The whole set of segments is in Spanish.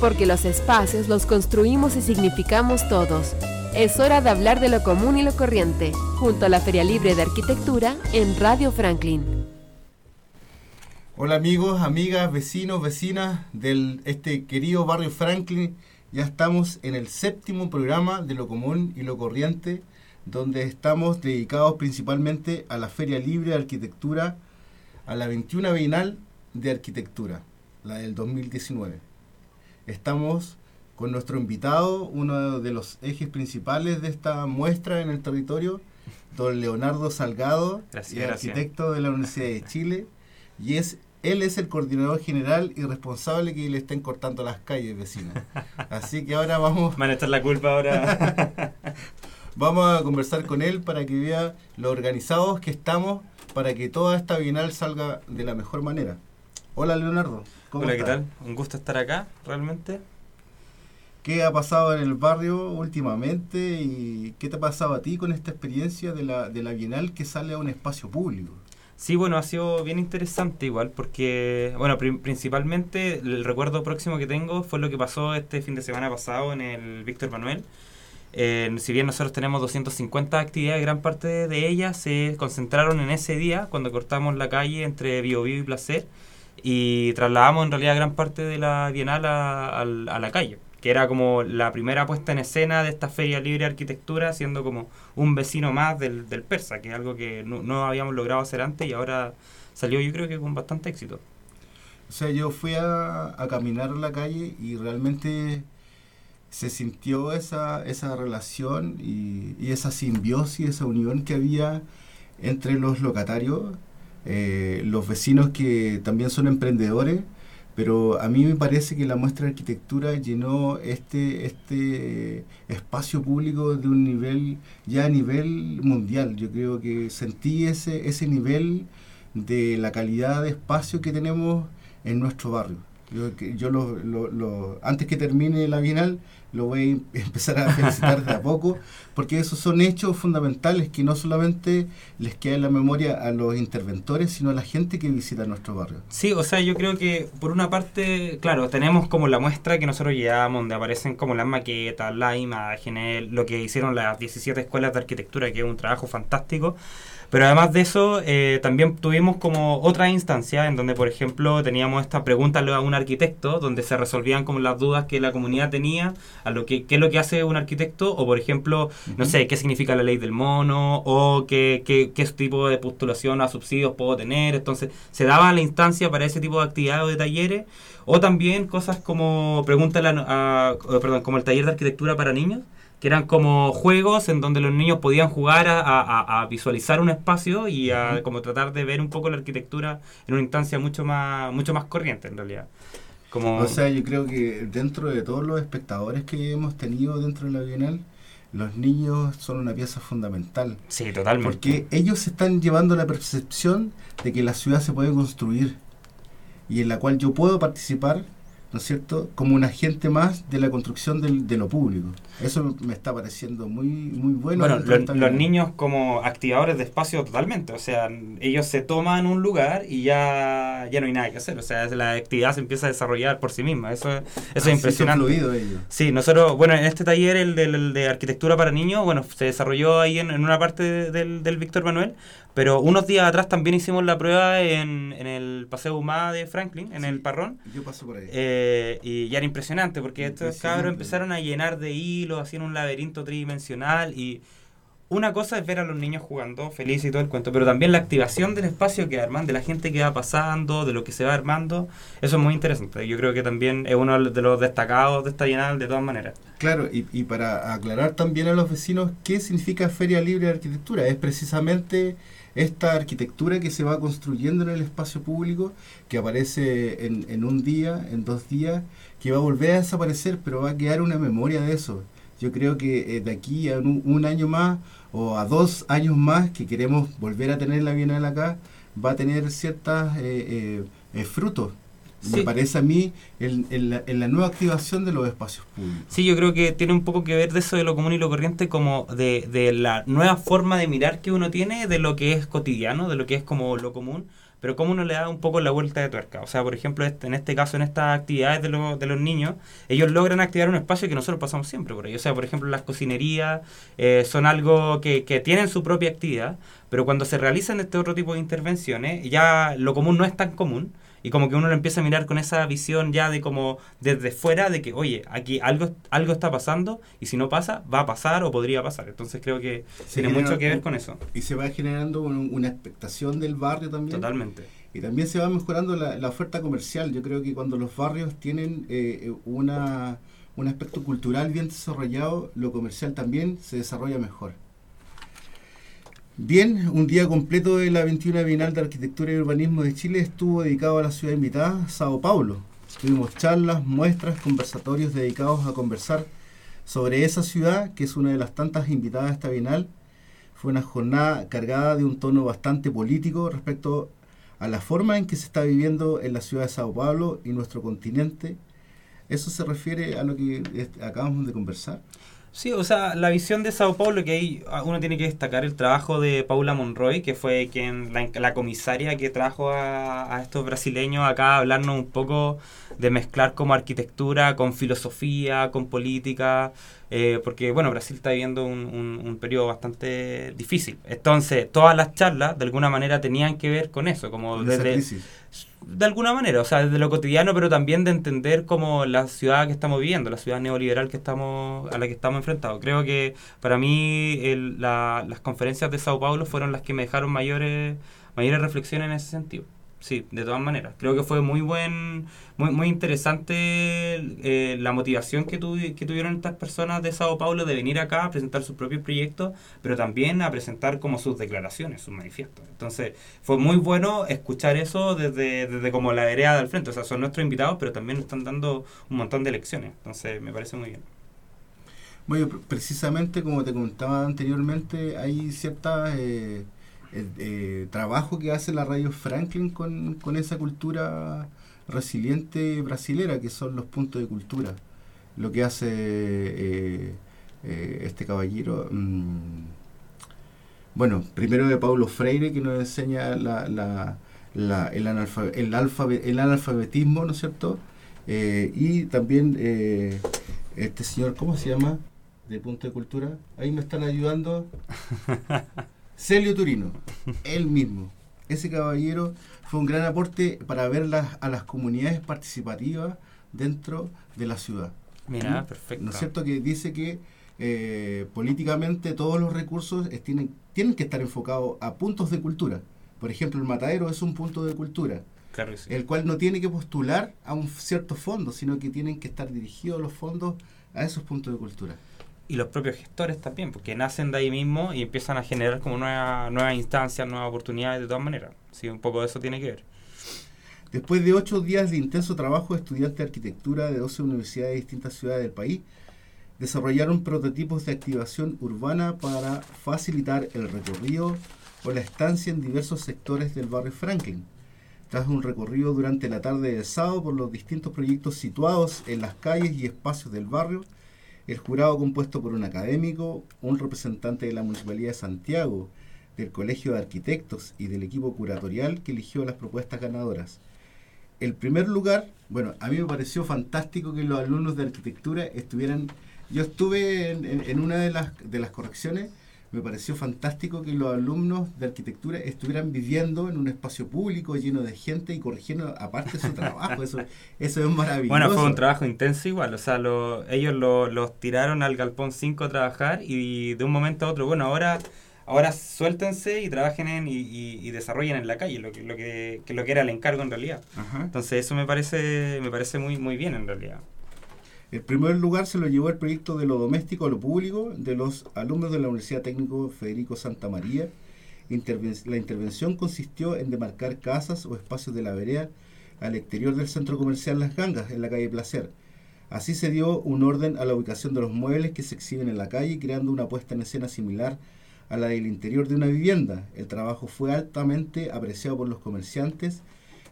Porque los espacios los construimos y significamos todos. Es hora de hablar de lo común y lo corriente, junto a la Feria Libre de Arquitectura en Radio Franklin. Hola amigos, amigas, vecinos, vecinas de este querido barrio Franklin. Ya estamos en el séptimo programa de lo común y lo corriente, donde estamos dedicados principalmente a la Feria Libre de Arquitectura, a la 21 Bienal de Arquitectura, la del 2019. Estamos con nuestro invitado, uno de los ejes principales de esta muestra en el territorio, don Leonardo Salgado, arquitecto de la Universidad de Chile, y es él es el coordinador general y responsable que le estén cortando las calles vecinas. Así que ahora vamos... Van a estar la culpa ahora. vamos a conversar con él para que vea lo organizados que estamos para que toda esta bienal salga de la mejor manera. Hola Leonardo. Hola, ¿qué tal? Un gusto estar acá, realmente. ¿Qué ha pasado en el barrio últimamente y qué te ha pasado a ti con esta experiencia de la, de la Bienal que sale a un espacio público? Sí, bueno, ha sido bien interesante igual, porque, bueno, principalmente el recuerdo próximo que tengo fue lo que pasó este fin de semana pasado en el Víctor Manuel. si bien nosotros tenemos 250 actividades, gran parte de ellas se concentraron en ese día, cuando cortamos la calle entre Biobío y Placer y trasladamos en realidad gran parte de la Bienal a, la calle, que era como la primera puesta en escena de esta Feria Libre de Arquitectura, siendo como un vecino más del, Persa, que es algo que no, habíamos logrado hacer antes y ahora salió yo creo que con bastante éxito. O sea, yo fui a, a caminar la calle y realmente se sintió esa, esa relación y, esa simbiosis, esa unión que había entre los locatarios eh, los vecinos que también son emprendedores, pero a mí me parece que la muestra de arquitectura llenó este, este espacio público de un nivel, ya a nivel mundial. Yo creo que sentí ese, ese nivel de la calidad de espacio que tenemos en nuestro barrio. Yo, yo lo, lo, antes que termine la Bienal, lo voy a empezar a felicitar de a poco, porque esos son hechos fundamentales que no solamente les queda en la memoria a los interventores, sino a la gente que visita nuestro barrio. Sí, o sea, yo creo que por una parte, claro, tenemos como la muestra que nosotros llevamos, donde aparecen como las maquetas, las imágenes, lo que hicieron las 17 escuelas de arquitectura, que es un trabajo fantástico. Pero además de eso, eh, también tuvimos como otra instancia en donde, por ejemplo, teníamos esta pregunta a un arquitecto, donde se resolvían como las dudas que la comunidad tenía a lo que qué es lo que hace un arquitecto, o por ejemplo, no sé, qué significa la ley del mono, o qué, qué, qué tipo de postulación a subsidios puedo tener. Entonces, se daba la instancia para ese tipo de actividades o de talleres, o también cosas como, pregúntale a, perdón, como el taller de arquitectura para niños que eran como juegos en donde los niños podían jugar a, visualizar un espacio y a como tratar de ver un poco la arquitectura en una instancia mucho más, mucho más corriente en realidad. Como... O sea, yo creo que dentro de todos los espectadores que hemos tenido dentro de la Bienal, los niños son una pieza fundamental. Sí, totalmente. Porque ellos están llevando la percepción de que la ciudad se puede construir y en la cual yo puedo participar ¿no es cierto?, como un agente más de la construcción del, de lo público. Eso me está pareciendo muy, muy bueno. Bueno, los niños como activadores de espacio totalmente, o sea, ellos se toman un lugar y ya, ya no hay nada que hacer, o sea, la actividad se empieza a desarrollar por sí misma, eso, eso es impresionante. ellos. Sí, nosotros, bueno, en este taller, el, del, de arquitectura para niños, bueno, se desarrolló ahí en, en una parte del, del Víctor Manuel, pero unos días atrás también hicimos la prueba en, en el Paseo Humada de Franklin, en el Parrón. Yo paso por ahí. Eh, y ya era impresionante, porque estos cabros empezaron a llenar de hilos, hacían un laberinto tridimensional y una cosa es ver a los niños jugando felices y todo el cuento, pero también la activación del espacio que arman, de la gente que va pasando, de lo que se va armando, eso es muy interesante. Yo creo que también es uno de los destacados de esta bienal de todas maneras. Claro, y, y para aclarar también a los vecinos qué significa Feria Libre de Arquitectura, es precisamente esta arquitectura que se va construyendo en el espacio público, que aparece en, en un día, en dos días, que va a volver a desaparecer, pero va a quedar una memoria de eso. Yo creo que eh, de aquí a un, año más o a dos años más que queremos volver a tener la Bienal acá, va a tener ciertos eh, eh, frutos me parece a mí, en, la, nueva activación de los espacios públicos. Sí, yo creo que tiene un poco que ver de eso de lo común y lo corriente, como de, de la nueva forma de mirar que uno tiene de lo que es cotidiano, de lo que es como lo común, pero cómo uno le da un poco la vuelta de tuerca. O sea, por ejemplo, este, en este caso, en estas actividades de, de los niños, ellos logran activar un espacio que nosotros pasamos siempre por ahí. O sea, por ejemplo, las cocinerías eh, son algo que, que tienen su propia actividad, pero cuando se realizan este otro tipo de intervenciones, ya lo común no es tan común y como que uno lo empieza a mirar con esa visión ya de como desde fuera de que, oye, aquí algo, algo está pasando y si no pasa, va a pasar o podría pasar. Entonces creo que tiene mucho que ver con eso. Y se va generando una expectación del barrio también. Totalmente. Y también se va mejorando la, oferta comercial. Yo creo que cuando los barrios tienen eh, una, un aspecto cultural bien desarrollado, lo comercial también se desarrolla mejor. Bien, un día completo de la 21 Bienal de Arquitectura y Urbanismo de Chile estuvo dedicado a la ciudad invitada, Sao Paulo. Tuvimos charlas, muestras, conversatorios dedicados a conversar sobre esa ciudad, que es una de las tantas invitadas a esta Bienal. Fue una jornada cargada de un tono bastante político respecto a la forma en que se está viviendo en la ciudad de Sao Paulo y nuestro continente. ¿Eso se refiere a lo que acabamos de conversar? Sí, o sea, la visión de Sao Paulo, que ahí uno tiene que destacar el trabajo de Paula Monroy, que fue quien la, comisaria que trajo a, estos brasileños acá a hablarnos un poco de mezclar como arquitectura con filosofía, con política, eh, porque bueno, Brasil está viviendo un, un, un, periodo bastante difícil. Entonces, todas las charlas de alguna manera tenían que ver con eso, como desde de alguna manera, o sea, desde lo cotidiano, pero también de entender como la ciudad que estamos viviendo, la ciudad neoliberal que estamos a la que estamos enfrentados. Creo que para mí las conferencias de Sao Paulo fueron las que me dejaron mayores mayores reflexiones en ese sentido. Sí, de todas maneras. Creo que fue muy buen, muy, muy interesante eh, la motivación que, que tuvieron estas personas de Sao Paulo de venir acá a presentar sus propios proyectos, pero también a presentar como sus declaraciones, sus manifiestos. Entonces, fue muy bueno escuchar eso desde, desde como la vereda del frente. O sea, son nuestros invitados, pero también nos están dando un montón de lecciones. Entonces, me parece muy bien. Bueno, precisamente como te comentaba anteriormente, hay ciertas... Eh, eh, trabajo que hace la Radio Franklin con, esa cultura resiliente brasilera, que son los puntos de cultura. Lo que hace eh, eh, este caballero. Mm, bueno, primero de Paulo Freire, que nos enseña la, la, la, el, el, el, analfabetismo, ¿no es cierto? y también este señor, ¿cómo se llama? De punto de cultura. Ahí me están ayudando. Celio Turino, él mismo. Ese caballero fue un gran aporte para ver a las comunidades participativas dentro de la ciudad. Mira, ¿Mm? perfecto. ¿No es cierto que dice que eh, políticamente todos los recursos tienen, tienen que estar enfocados a puntos de cultura? Por ejemplo, el matadero es un punto de cultura. Claro El cual no tiene que postular a un cierto fondo, sino que tienen que estar dirigidos los fondos a esos puntos de cultura y los propios gestores también, porque nacen de ahí mismo y empiezan a generar como nuevas nueva instancias, nuevas oportunidades de todas maneras. Sí, un poco de eso tiene que ver. Después de ocho días de intenso trabajo, estudiantes de arquitectura de 12 universidades de distintas ciudades del país desarrollaron prototipos de activación urbana para facilitar el recorrido o la estancia en diversos sectores del barrio Franklin. Tras un recorrido durante la tarde del sábado por los distintos proyectos situados en las calles y espacios del barrio, el jurado compuesto por un académico, un representante de la Municipalidad de Santiago, del Colegio de Arquitectos y del equipo curatorial que eligió las propuestas ganadoras. El primer lugar, bueno, a mí me pareció fantástico que los alumnos de arquitectura estuvieran... Yo estuve en, una de las, de las correcciones me pareció fantástico que los alumnos de arquitectura estuvieran viviendo en un espacio público lleno de gente y corrigiendo aparte su trabajo. Eso, eso es maravilloso. Bueno, fue un trabajo intenso igual. O sea, ellos los tiraron al Galpón 5 a trabajar y de un momento a otro, bueno, ahora ahora suéltense y trabajen en, y, desarrollen en la calle, lo que, lo que, lo que era el encargo en realidad. Entonces eso me parece, me parece muy, muy bien en realidad. El primer lugar se lo llevó el proyecto de lo doméstico a lo público de los alumnos de la Universidad Técnico Federico Santa María. la intervención consistió en demarcar casas o espacios de la vereda al exterior del centro comercial Las Gangas, en la calle Placer. Así se dio un orden a la ubicación de los muebles que se exhiben en la calle, creando una puesta en escena similar a la del interior de una vivienda. El trabajo fue altamente apreciado por los comerciantes,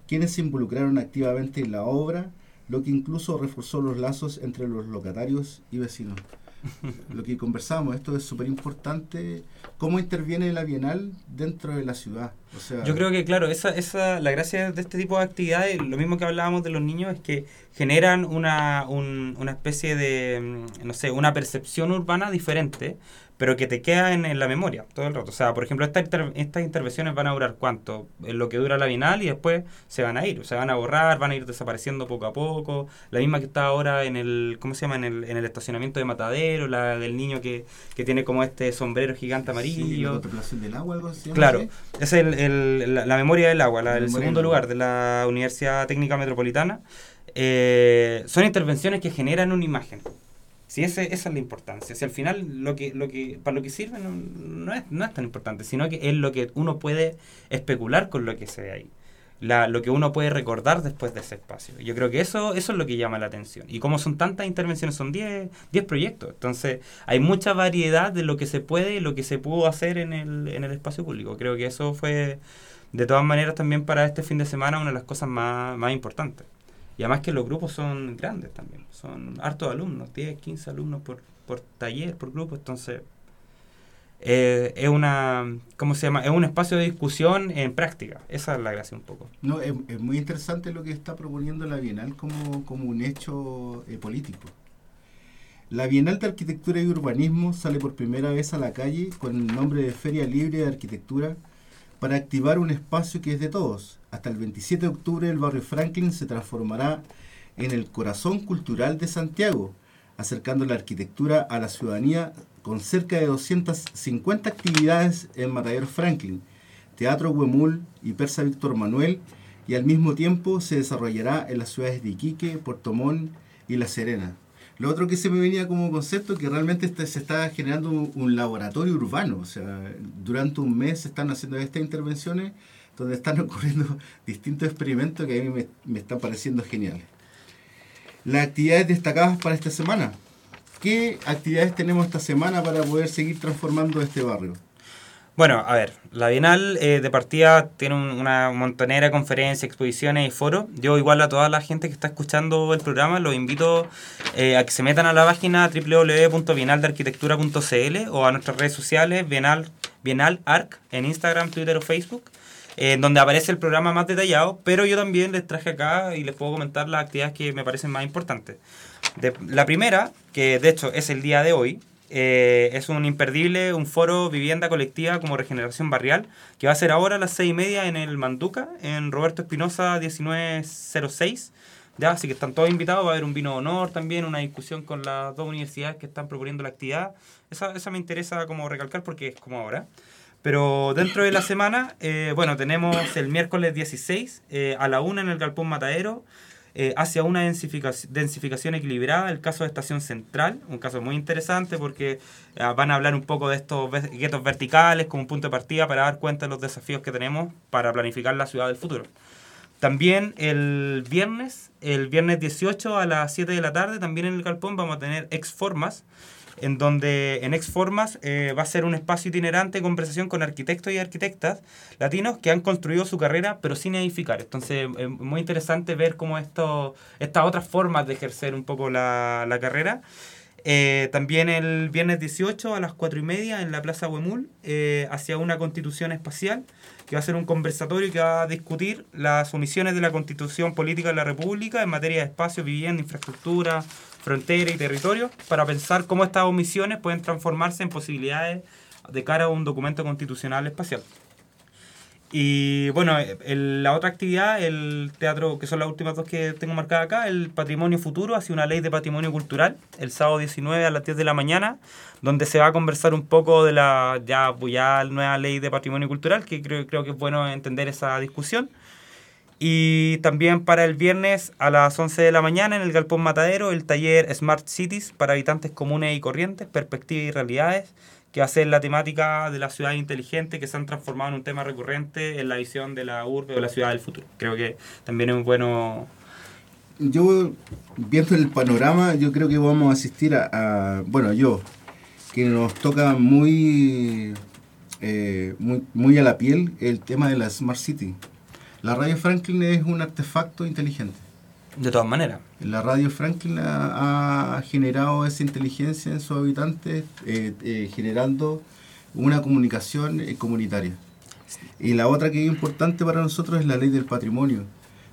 quienes se involucraron activamente en la obra, lo que incluso reforzó los lazos entre los locatarios y vecinos. lo que conversamos, esto es súper importante, cómo interviene la Bienal dentro de la ciudad. O sea, Yo creo que, claro, esa, esa, la gracia de este tipo de actividades, lo mismo que hablábamos de los niños, es que generan una, un- una especie de, mm, no sé, una percepción urbana diferente, pero que te queda en, en la memoria todo el rato. O sea, por ejemplo, esta inter- estas intervenciones van a durar cuánto? En lo que dura la Bienal y después se van a ir, se van a borrar, van a ir desapareciendo poco a poco. La misma que está ahora en el, ¿cómo se llama? En el, en el estacionamiento de Matadero, la del niño que, que tiene como este sombrero gigante sí, la amarillo. contemplación del agua, algo así. Claro, es el- el- la, la memoria del agua, la La del segundo del lugar de la Universidad Técnica Metropolitana. Eh, son intervenciones que generan una imagen. Si ese, esa es la importancia. Si al final lo que, lo que, para lo que sirve no, no es, no es tan importante, sino que es lo que uno puede especular con lo que se ve ahí. La, lo que uno puede recordar después de ese espacio. Yo creo que eso, eso es lo que llama la atención. Y como son tantas intervenciones, son 10 10 proyectos. Entonces, hay mucha variedad de lo que se puede y lo que se pudo hacer en el, en el espacio público. Creo que eso fue, de todas maneras, también para este fin de semana una de las cosas más, más importantes. Y además que los grupos son grandes también. Son hartos alumnos, 10, 15 alumnos por, por taller, por grupo. Entonces, eh, es una, ¿cómo se llama? Es un espacio de discusión en práctica. Esa es la gracia un poco. No, es, es muy interesante lo que está proponiendo la Bienal como, como un hecho eh, político. La Bienal de Arquitectura y Urbanismo sale por primera vez a la calle con el nombre de Feria Libre de Arquitectura para activar un espacio que es de todos. Hasta el 27 de octubre el barrio Franklin se transformará en el corazón cultural de Santiago, acercando la arquitectura a la ciudadanía con cerca de 250 actividades en Matadero Franklin, Teatro Huemul y Persa Víctor Manuel, y al mismo tiempo se desarrollará en las ciudades de Iquique, Puerto Montt y La Serena. Lo otro que se me venía como concepto que realmente este- se está generando un, un laboratorio urbano, o sea, durante un mes se están haciendo estas intervenciones donde están ocurriendo distintos experimentos que a mí me, me están pareciendo geniales. Las actividades destacadas para esta semana. ¿Qué actividades tenemos esta semana para poder seguir transformando este barrio? Bueno, a ver, la Bienal eh, de partida tiene un- una montonera de conferencias, exposiciones y foros. Yo igual a toda la gente que está escuchando el programa los invito eh, a que se metan a la página www.bienaldearquitectura.cl o a nuestras redes sociales, Bienal, Bienal Arc, en Instagram, Twitter o Facebook, eh, donde aparece el programa más detallado, pero yo también les traje acá y les puedo comentar las actividades que me parecen más importantes. De- la primera, que de hecho es el día de hoy, eh, es un imperdible, un foro vivienda colectiva como regeneración barrial, que va a ser ahora a las seis y media en el Manduca, en Roberto Espinosa 1906. Ya, así que están todos invitados, va a haber un vino de honor también, una discusión con las dos universidades que están proponiendo la actividad. Esa, esa me interesa como recalcar porque es como ahora. Pero dentro de la semana, eh, bueno, tenemos el miércoles 16 eh, a la una en el Galpón Matadero, eh, hacia una densificación, equilibrada, el caso de Estación Central, un caso muy interesante porque eh, van a hablar un poco de estos guetos verticales como un punto de partida para dar cuenta de los desafíos que tenemos para planificar la ciudad del futuro. También el viernes, el viernes 18 a las 7 de la tarde, también en el Galpón vamos a tener Exformas, en donde en Exformas eh, va a ser un espacio itinerante de conversación con arquitectos y arquitectas latinos que han construido su carrera pero sin edificar. Entonces es muy interesante ver cómo esto, estas otras formas de ejercer un poco la, la carrera. Eh, también el viernes 18 a las 4 y media en la Plaza Huemul, eh, hacia una constitución espacial, que va a ser un conversatorio que va a discutir las omisiones de la constitución política de la República en materia de espacio, vivienda, infraestructura, frontera y territorio, para pensar cómo estas omisiones pueden transformarse en posibilidades de cara a un documento constitucional espacial. Y bueno, la otra actividad, el teatro, que son las últimas dos que tengo marcadas acá, el patrimonio futuro, hacia una ley de patrimonio cultural, el sábado 19 a las 10 de la mañana, donde se va a conversar un poco de la ya, pues ya nueva ley de patrimonio cultural, que creo, creo que es bueno entender esa discusión. Y también para el viernes a las 11 de la mañana en el Galpón Matadero, el taller Smart Cities para habitantes comunes y corrientes, perspectivas y realidades, que va a ser la temática de las ciudades inteligentes que se han transformado en un tema recurrente en la visión de la urbe o la ciudad del futuro. Creo que también es muy bueno. Yo, viendo el panorama, yo creo que vamos a asistir a, a- bueno, yo, que nos toca muy, eh, muy, muy a la piel el tema de la Smart City. La radio Franklin es un artefacto inteligente. De todas maneras. La radio Franklin ha, generado esa inteligencia en sus habitantes, eh, eh, generando una comunicación eh, comunitaria. Y la otra que es importante para nosotros es la ley del patrimonio,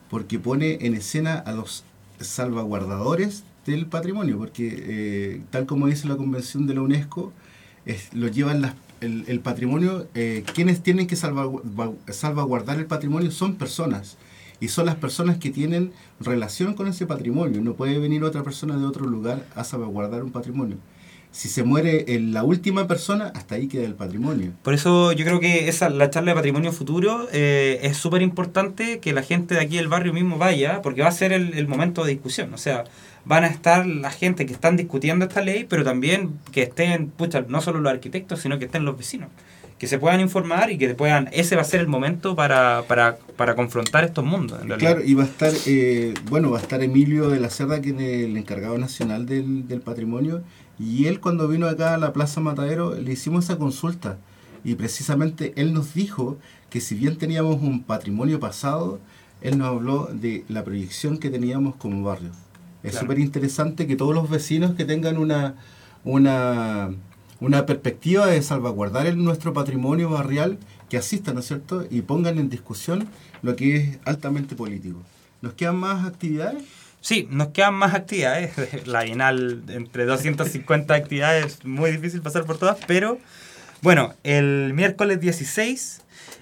porque pone en escena a los salvaguardadores del patrimonio, porque tal como dice la Convención de la UNESCO, es, lo llevan las el, el patrimonio, eh, quienes tienen que salvaguardar el patrimonio son personas. Y son las personas que tienen relación con ese patrimonio. No puede venir otra persona de otro lugar a salvaguardar un patrimonio. Si se muere la última persona, hasta ahí queda el patrimonio. Por eso yo creo que esa, la charla de patrimonio futuro eh, es súper importante que la gente de aquí del barrio mismo vaya, porque va a ser el, el momento de discusión. O sea, van a estar la gente que están discutiendo esta ley, pero también que estén, pucha, no solo los arquitectos, sino que estén los vecinos. Que se puedan informar y que puedan, ese va a ser el momento para, para, para confrontar estos mundos. claro, y va a estar, eh, bueno, va a estar Emilio de la Cerda, que es el encargado nacional del, del patrimonio, y él cuando vino acá a la Plaza Matadero le hicimos esa consulta y precisamente él nos dijo que si bien teníamos un patrimonio pasado, él nos habló de la proyección que teníamos como barrio. Es súper interesante que todos los vecinos que tengan una, una, una perspectiva de salvaguardar el, nuestro patrimonio barrial, que asistan, ¿no es cierto? Y pongan en discusión lo que es altamente político. ¿Nos quedan más actividades? Sí, nos quedan más actividades. La Bienal, entre 250 actividades, muy difícil pasar por todas, pero bueno, el miércoles 16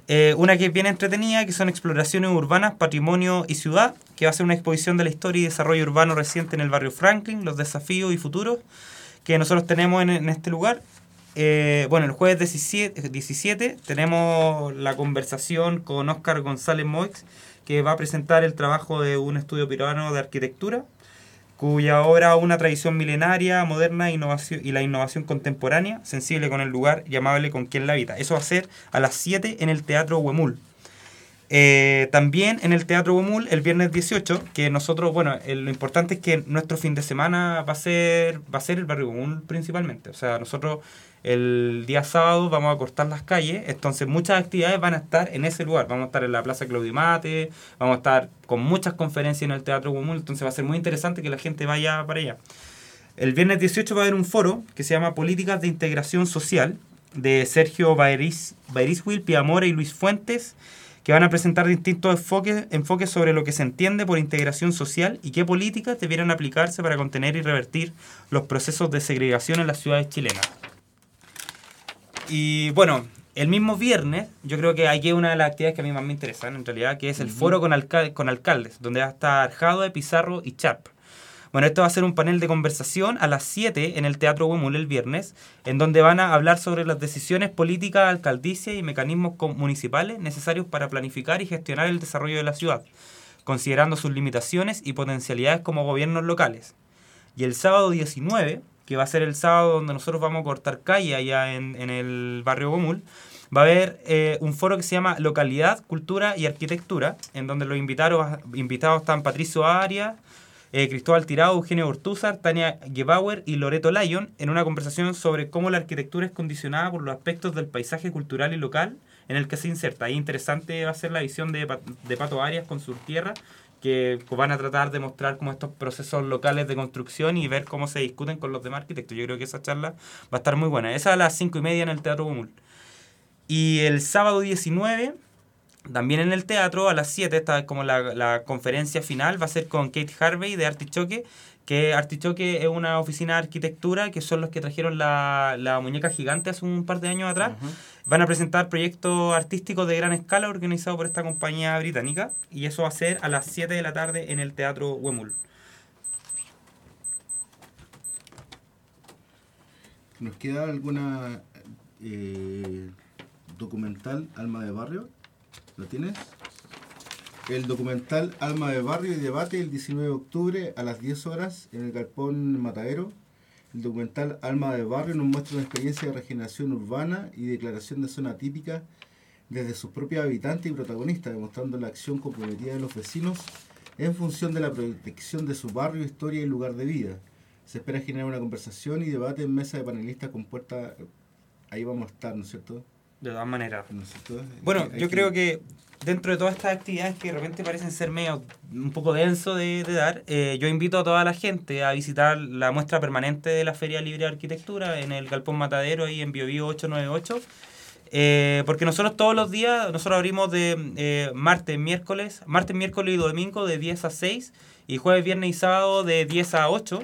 eh, una que es bien entretenida, que son exploraciones urbanas, patrimonio y ciudad, que va a ser una exposición de la historia y desarrollo urbano reciente en el barrio Franklin, los desafíos y futuros que nosotros tenemos en, este lugar. Eh, bueno, el jueves 17, 17, tenemos la conversación con Oscar González Moix, que va a presentar el trabajo de un estudio peruano de arquitectura cuya obra una tradición milenaria, moderna innovación, y la innovación contemporánea, sensible con el lugar y amable con quien la habita. Eso va a ser a las 7 en el Teatro Huemul. Eh, también en el Teatro Huemul el viernes 18, que nosotros, bueno, lo importante es que nuestro fin de semana va a ser, va a ser el barrio Huemul principalmente. O sea, nosotros el día sábado vamos a cortar las calles, entonces muchas actividades van a estar en ese lugar. Vamos a estar en la Plaza Claudio Mate, vamos a estar con muchas conferencias en el Teatro Huemul, entonces va a ser muy interesante que la gente vaya para allá. El viernes 18 va a haber un foro que se llama Políticas de Integración Social de Sergio Bairiswil, Piamora y Luis Fuentes que van a presentar distintos enfoques, enfoques sobre lo que se entiende por integración social y qué políticas debieran aplicarse para contener y revertir los procesos de segregación en las ciudades chilenas. Y bueno, el mismo viernes, yo creo que hay una de las actividades que a mí más me interesan, en realidad, que es el foro con, con alcaldes, donde va a estar Jado, Pizarro y Charp. Bueno, esto va a ser un panel de conversación a las 7 en el Teatro Huemul el viernes, en donde van a hablar sobre las decisiones políticas, alcaldicias y mecanismos municipales necesarios para planificar y gestionar el desarrollo de la ciudad, considerando sus limitaciones y potencialidades como gobiernos locales. Y el sábado 19, que va a ser el sábado donde nosotros vamos a cortar calle allá en, el barrio Huemul, va a haber eh, un foro que se llama Localidad, Cultura y Arquitectura, en donde los invitados, invitados están Patricio Arias, eh, Cristóbal Tirado, Eugenio Ortúzar, Tania Gebauer y Loreto Lyon en una conversación sobre cómo la arquitectura es condicionada por los aspectos del paisaje cultural y local en el que se inserta. Ahí interesante va a ser la visión de, de Pato Arias con su tierra, que van a tratar de mostrar como estos procesos locales de construcción y ver cómo se discuten con los demás arquitectos. Yo creo que esa charla va a estar muy buena. Esa a las cinco y media en el Teatro Gomul. Y el sábado 19 también en el teatro, a las 7, está como la, la, conferencia final, va a ser con Kate Harvey de Artichoque, que Artichoque es una oficina de arquitectura, que son los que trajeron la, la muñeca gigante hace un par de años atrás. Van a presentar proyectos artísticos de gran escala organizados por esta compañía británica, y eso va a ser a las 7 de la tarde en el Teatro Wemul. ¿Nos queda alguna eh, documental Alma de Barrio? ¿Lo tienes? El documental Alma de Barrio y Debate el 19 de octubre a las 10 horas en el Galpón Matadero. El documental Alma de Barrio nos muestra una experiencia de regeneración urbana y declaración de zona típica desde sus propios habitantes y protagonistas, demostrando la acción comprometida de los vecinos en función de la protección de su barrio, historia y lugar de vida. Se espera generar una conversación y debate en mesa de panelistas con puerta... Ahí vamos a estar, ¿no es cierto? De todas maneras. Bueno, Hay- hay yo creo que dentro de todas estas actividades que de repente parecen ser medio un poco denso de, de dar, eh, yo invito a toda la gente a visitar la muestra permanente de la Feria Libre de Arquitectura en el Galpón Matadero ahí en Biobío 898. Eh, porque nosotros todos los días, nosotros abrimos de eh, martes, miércoles, martes, miércoles y domingo de 10 a 6 y jueves, viernes y sábado de 10 a 8.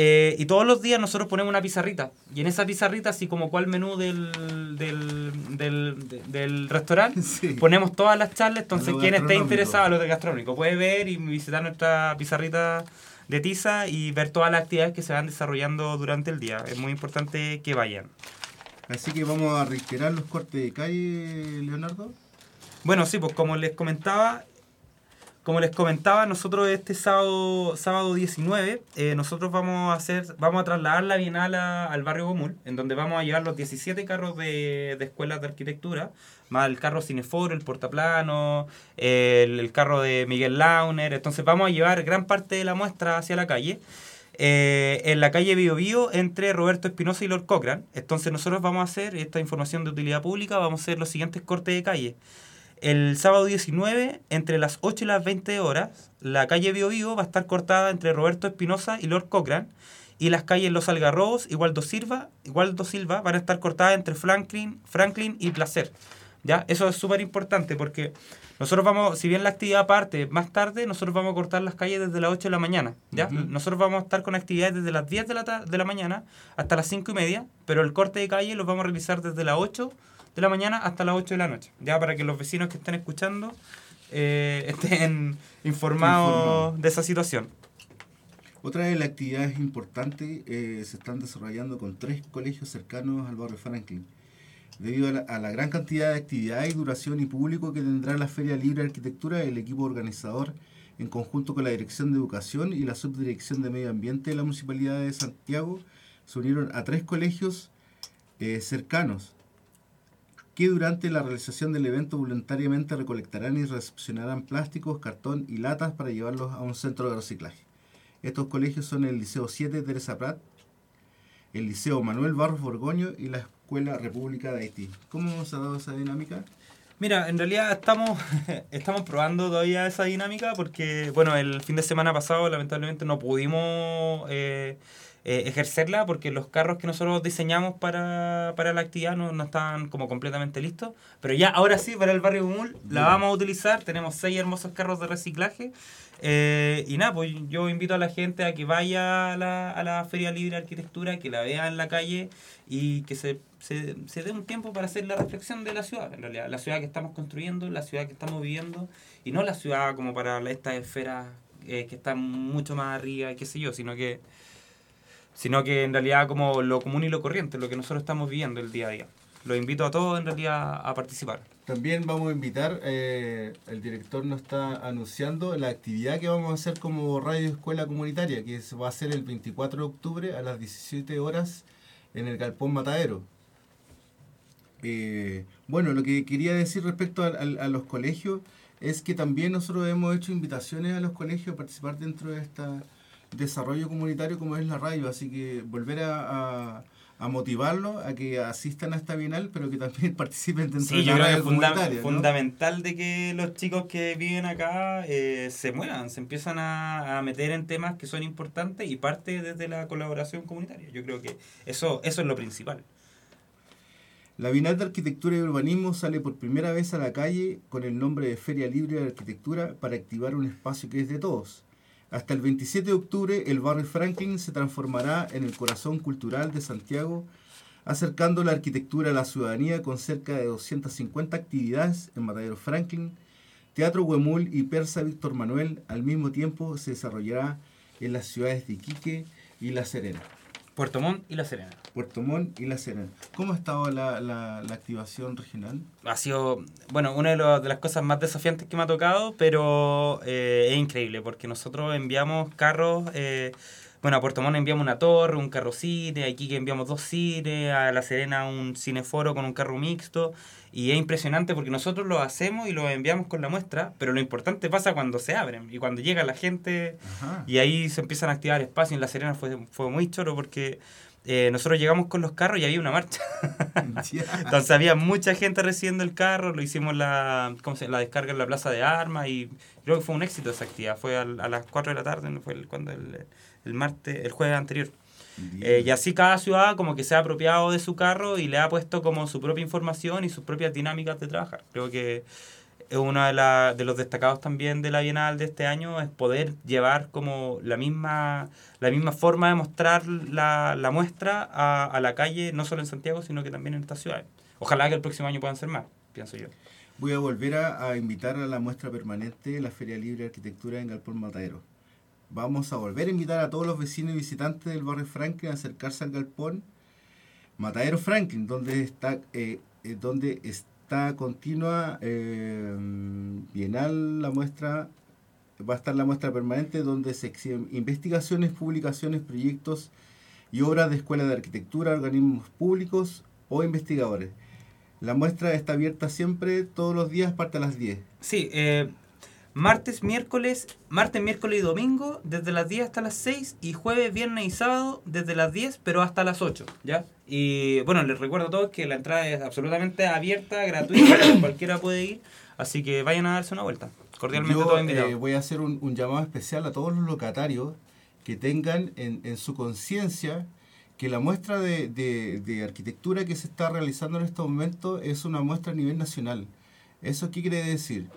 Eh, y todos los días nosotros ponemos una pizarrita. Y en esa pizarrita, así como cuál menú del, del, del, de- del restaurante, Sí. ponemos todas las charlas. Entonces, quien esté interesado en lo de gastronómico puede ver y visitar nuestra pizarrita de tiza y ver todas las actividades que se van desarrollando durante el día. Es muy importante que vayan. Así que vamos a reiterar los cortes de calle, Leonardo. Bueno, sí, pues como les comentaba, como les comentaba, nosotros este sábado, sábado 19, eh, nosotros vamos a hacer, vamos a trasladar la Bienal al barrio Gomul, en donde vamos a llevar los 17 carros de, de escuelas de arquitectura, más el carro Cineforo, el portaplano, el, carro de Miguel Launer, entonces vamos a llevar gran parte de la muestra hacia la calle. eh, en la calle Bio Bio entre Roberto Espinosa y Lord Cochran. Entonces nosotros vamos a hacer esta información de utilidad pública, vamos a hacer los siguientes cortes de calle. El sábado 19, entre las 8 y las 20 horas, la calle Bio Bio va a estar cortada entre Roberto Espinosa y Lord Cochran. Y las calles Los Algarrobos y Waldo Silva, Waldo Silva van a estar cortadas entre Franklin, Franklin y Placer. ¿Ya? Eso es súper importante porque nosotros vamos, si bien la actividad parte más tarde, nosotros vamos a cortar las calles desde las 8 de la mañana. ¿ya? Ujú. Nosotros vamos a estar con actividades desde las 10 de la, de la mañana hasta las 5 y media, pero el corte de calle los vamos a realizar desde las 8 de la mañana hasta las 8 de la noche. Ya para que los vecinos que estén escuchando eh, estén informados de esa situación. Otra de las actividades importantes eh, se están desarrollando con tres colegios cercanos al barrio Franklin. Debido a la, a la gran cantidad de actividades, duración y público que tendrá la Feria Libre de Arquitectura, el equipo organizador, en conjunto con la Dirección de Educación y la Subdirección de Medio Ambiente de la Municipalidad de Santiago, se unieron a tres colegios eh, cercanos que durante la realización del evento voluntariamente recolectarán y recepcionarán plásticos, cartón y latas para llevarlos a un centro de reciclaje. Estos colegios son el Liceo 7 Teresa Prat, el Liceo Manuel Barros Borgoño y la Escuela República de Haití. ¿Cómo se ha dado esa dinámica? Mira, en realidad estamos, estamos probando todavía esa dinámica porque, bueno, el fin de semana pasado lamentablemente no pudimos eh, eh, ejercerla porque los carros que nosotros diseñamos para, para la actividad no, no estaban como completamente listos. Pero ya, ahora sí, para el barrio Gumul la vamos a utilizar. Tenemos seis hermosos carros de reciclaje. Eh, y nada, pues yo invito a la gente a que vaya a la, a la Feria Libre de Arquitectura, que la vea en la calle y que se, se, se dé un tiempo para hacer la reflexión de la ciudad, en realidad. La ciudad que estamos construyendo, la ciudad que estamos viviendo, y no la ciudad como para estas esferas eh, que están mucho más arriba, qué sé yo, sino que, sino que en realidad como lo común y lo corriente, lo que nosotros estamos viviendo el día a día. Los invito a todos en realidad a participar. También vamos a invitar, eh, el director nos está anunciando la actividad que vamos a hacer como Radio Escuela Comunitaria, que se va a hacer el 24 de octubre a las 17 horas en el Galpón Matadero. Eh, bueno, lo que quería decir respecto a, los colegios es que también nosotros hemos hecho invitaciones a los colegios a participar dentro de este desarrollo comunitario como es la radio, así que volver a, a motivarlos a que asistan a esta bienal, pero que también participen dentro Sí, de yo la creo que fundamental de que los chicos que viven acá eh, se muevan, se empiezan a, a meter en temas que son importantes y parte desde la colaboración comunitaria. Yo creo que eso, eso es lo principal. La Bienal de Arquitectura y Urbanismo sale por primera vez a la calle con el nombre de Feria Libre de Arquitectura para activar un espacio que es de todos. Hasta el 27 de octubre, el barrio Franklin se transformará en el corazón cultural de Santiago, acercando la arquitectura a la ciudadanía con cerca de 250 actividades en Matadero Franklin, Teatro Huemul y Persa Víctor Manuel. Al mismo tiempo se desarrollará en las ciudades de Iquique y La Serena. Puerto Montt y La Serena. Puerto Montt y La Serena. ¿Cómo ha estado la, la, la activación regional? Ha sido, bueno, una de, los- de las cosas más desafiantes que me ha tocado, pero eh, es increíble porque nosotros enviamos carros, eh, bueno, a Puerto Montt enviamos una torre, un carro cine, aquí que enviamos dos cines, a La Serena un cineforo con un carro mixto, y es impresionante porque nosotros lo hacemos y lo enviamos con la muestra, pero lo importante pasa cuando se abren y cuando llega la gente Ajá. y ahí se empiezan a activar espacios. En La Serena fue, fue muy choro porque eh, nosotros llegamos con los carros y había una marcha. Entonces había mucha gente recibiendo el carro, lo hicimos la, ¿cómo se, la descarga en la plaza de armas y creo que fue un éxito esa actividad. Fue a, las 4 de la tarde, fue el, cuando el, el martes, el jueves anterior. Eh, y así cada ciudad como que se ha apropiado de su carro y le ha puesto como su propia información y sus propias dinámicas de trabajar. Creo que uno de, de los destacados también de la Bienal de este año es poder llevar como la misma, la misma forma de mostrar la, la muestra a, a, la calle, no solo en Santiago, sino que también en estas ciudades. Ojalá que el próximo año puedan ser más, pienso yo. Voy a volver a, a invitar a la muestra permanente la Feria Libre de Arquitectura en Galpón Matadero. Vamos a volver a invitar a todos los vecinos y visitantes del barrio Franklin a acercarse al galpón Matadero Franklin, donde está, eh, eh donde está continua, eh, bienal la muestra, va a estar la muestra permanente donde se exhiben investigaciones, publicaciones, proyectos y obras de escuelas de arquitectura, organismos públicos o investigadores. La muestra está abierta siempre, todos los días, parte a las 10. Sí, eh, martes, miércoles, martes, miércoles y domingo, desde las 10 hasta las 6, y jueves, viernes y sábado, desde las 10, pero hasta las 8, ¿ya? Y bueno, les recuerdo a todos que la entrada es absolutamente abierta, gratuita, cualquiera puede ir, así que vayan a darse una vuelta. Cordialmente todos invitados. Eh, voy a hacer un, llamado especial a todos los locatarios que tengan en, en su conciencia que la muestra de, de, de arquitectura que se está realizando en este momento es una muestra a nivel nacional. ¿Eso qué quiere decir?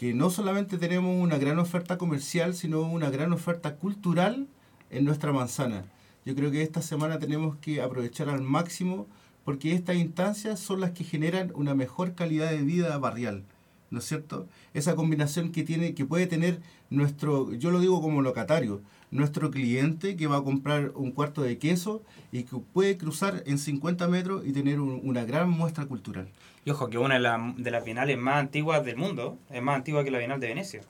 Que no solamente tenemos una gran oferta comercial, sino una gran oferta cultural en nuestra manzana. Yo creo que esta semana tenemos que aprovechar al máximo porque estas instancias son las que generan una mejor calidad de vida barrial. ¿No es cierto? Esa combinación que tiene, que puede tener nuestro, yo lo digo como locatario, nuestro cliente que va a comprar un cuarto de queso y que puede cruzar en 50 metros y tener una gran muestra cultural. Y ojo, que una de, de las bienales más antiguas del mundo es más antigua que la Bienal de Venecia.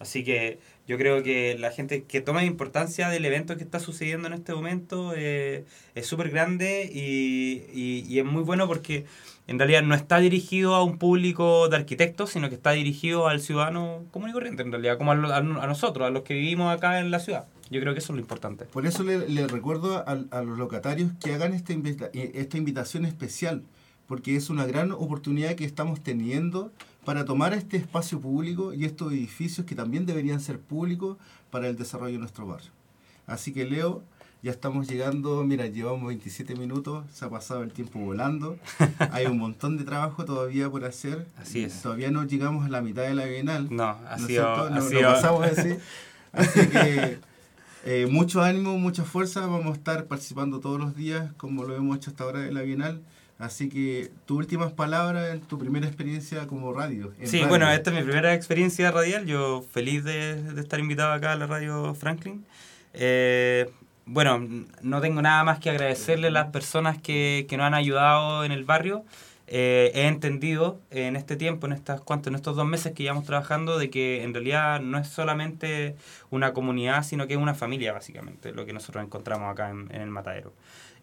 Así que yo creo que la gente que toma importancia del evento que está sucediendo en este momento eh, es súper grande y, y, es muy bueno porque en realidad no está dirigido a un público de arquitectos, sino que está dirigido al ciudadano común y corriente, en realidad, como a, a, nosotros, a los que vivimos acá en la ciudad. Yo creo que eso es lo importante. Por eso le, le recuerdo a, a, los locatarios que hagan esta, invita esta invitación especial porque es una gran oportunidad que estamos teniendo para tomar este espacio público y estos edificios que también deberían ser públicos para el desarrollo de nuestro barrio. Así que Leo, ya estamos llegando, mira, llevamos 27 minutos, se ha pasado el tiempo volando, hay un montón de trabajo todavía por hacer. Así es. Todavía no llegamos a la mitad de la Bienal. No, así ¿no no, pasamos así. Así que eh, mucho ánimo, mucha fuerza, vamos a estar participando todos los días como lo hemos hecho hasta ahora en la Bienal. Así que tus últimas palabras en tu primera experiencia como radio. Sí, bueno, esta es mi primera experiencia radial. Yo feliz de, de estar invitado acá a la radio Franklin. Eh, bueno, no tengo nada más que agradecerle a las personas que, que nos han ayudado en el barrio. Eh, he entendido en este tiempo, en, estas, ¿cuánto? en estos dos meses que llevamos trabajando, de que en realidad no es solamente una comunidad, sino que es una familia, básicamente, lo que nosotros encontramos acá en, en el matadero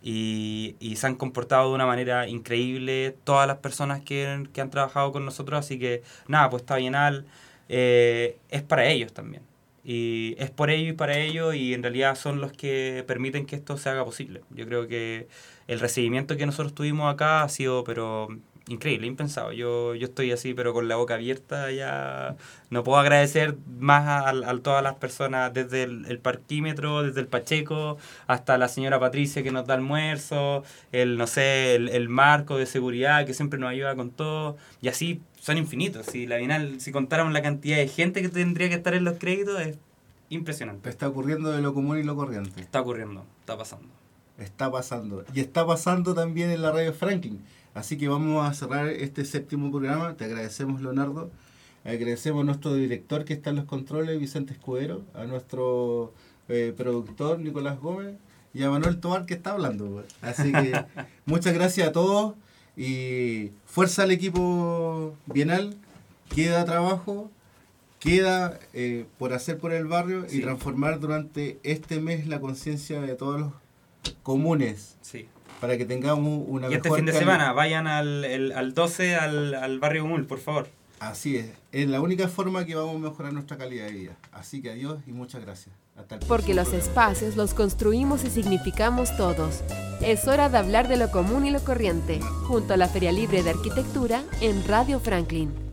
y, y, se han comportado de una manera increíble todas las personas que, que han trabajado con nosotros, así que nada, pues está bienal, eh, es para ellos también. Y es por ellos y para ellos y en realidad son los que permiten que esto se haga posible. Yo creo que el recibimiento que nosotros tuvimos acá ha sido pero increíble, impensado. Yo, yo estoy así, pero con la boca abierta ya no puedo agradecer más a, a todas las personas, desde el, parquímetro, desde el Pacheco, hasta la señora Patricia que nos da almuerzo, el, no sé, el, el marco de seguridad que siempre nos ayuda con todo, y así son infinitos. Si la final, si contáramos la cantidad de gente que tendría que estar en los créditos, es impresionante. Está ocurriendo de lo común y lo corriente. Está ocurriendo, está pasando. Está pasando. Y está pasando también en la radio Franklin. Así que vamos a cerrar este séptimo programa. Te agradecemos, Leonardo. Agradecemos a nuestro director que está en los controles, Vicente Escudero, a nuestro eh, productor, Nicolás Gómez, y a Manuel Tobar que está hablando. Así que muchas gracias a todos y fuerza al equipo bienal. Queda trabajo, queda eh, por hacer por el barrio y transformar durante este mes la conciencia de todos los comunes. Sí para que tengamos una y este fin de semana vayan al, el, al 12 al, al barrio Humul, por favor. Así es, es la única forma que vamos a mejorar nuestra calidad de vida. Así que adiós y muchas gracias. Hasta el Porque los espacios los construimos y significamos todos. Es hora de hablar de lo común y lo corriente, junto a la Feria Libre de Arquitectura en Radio Franklin.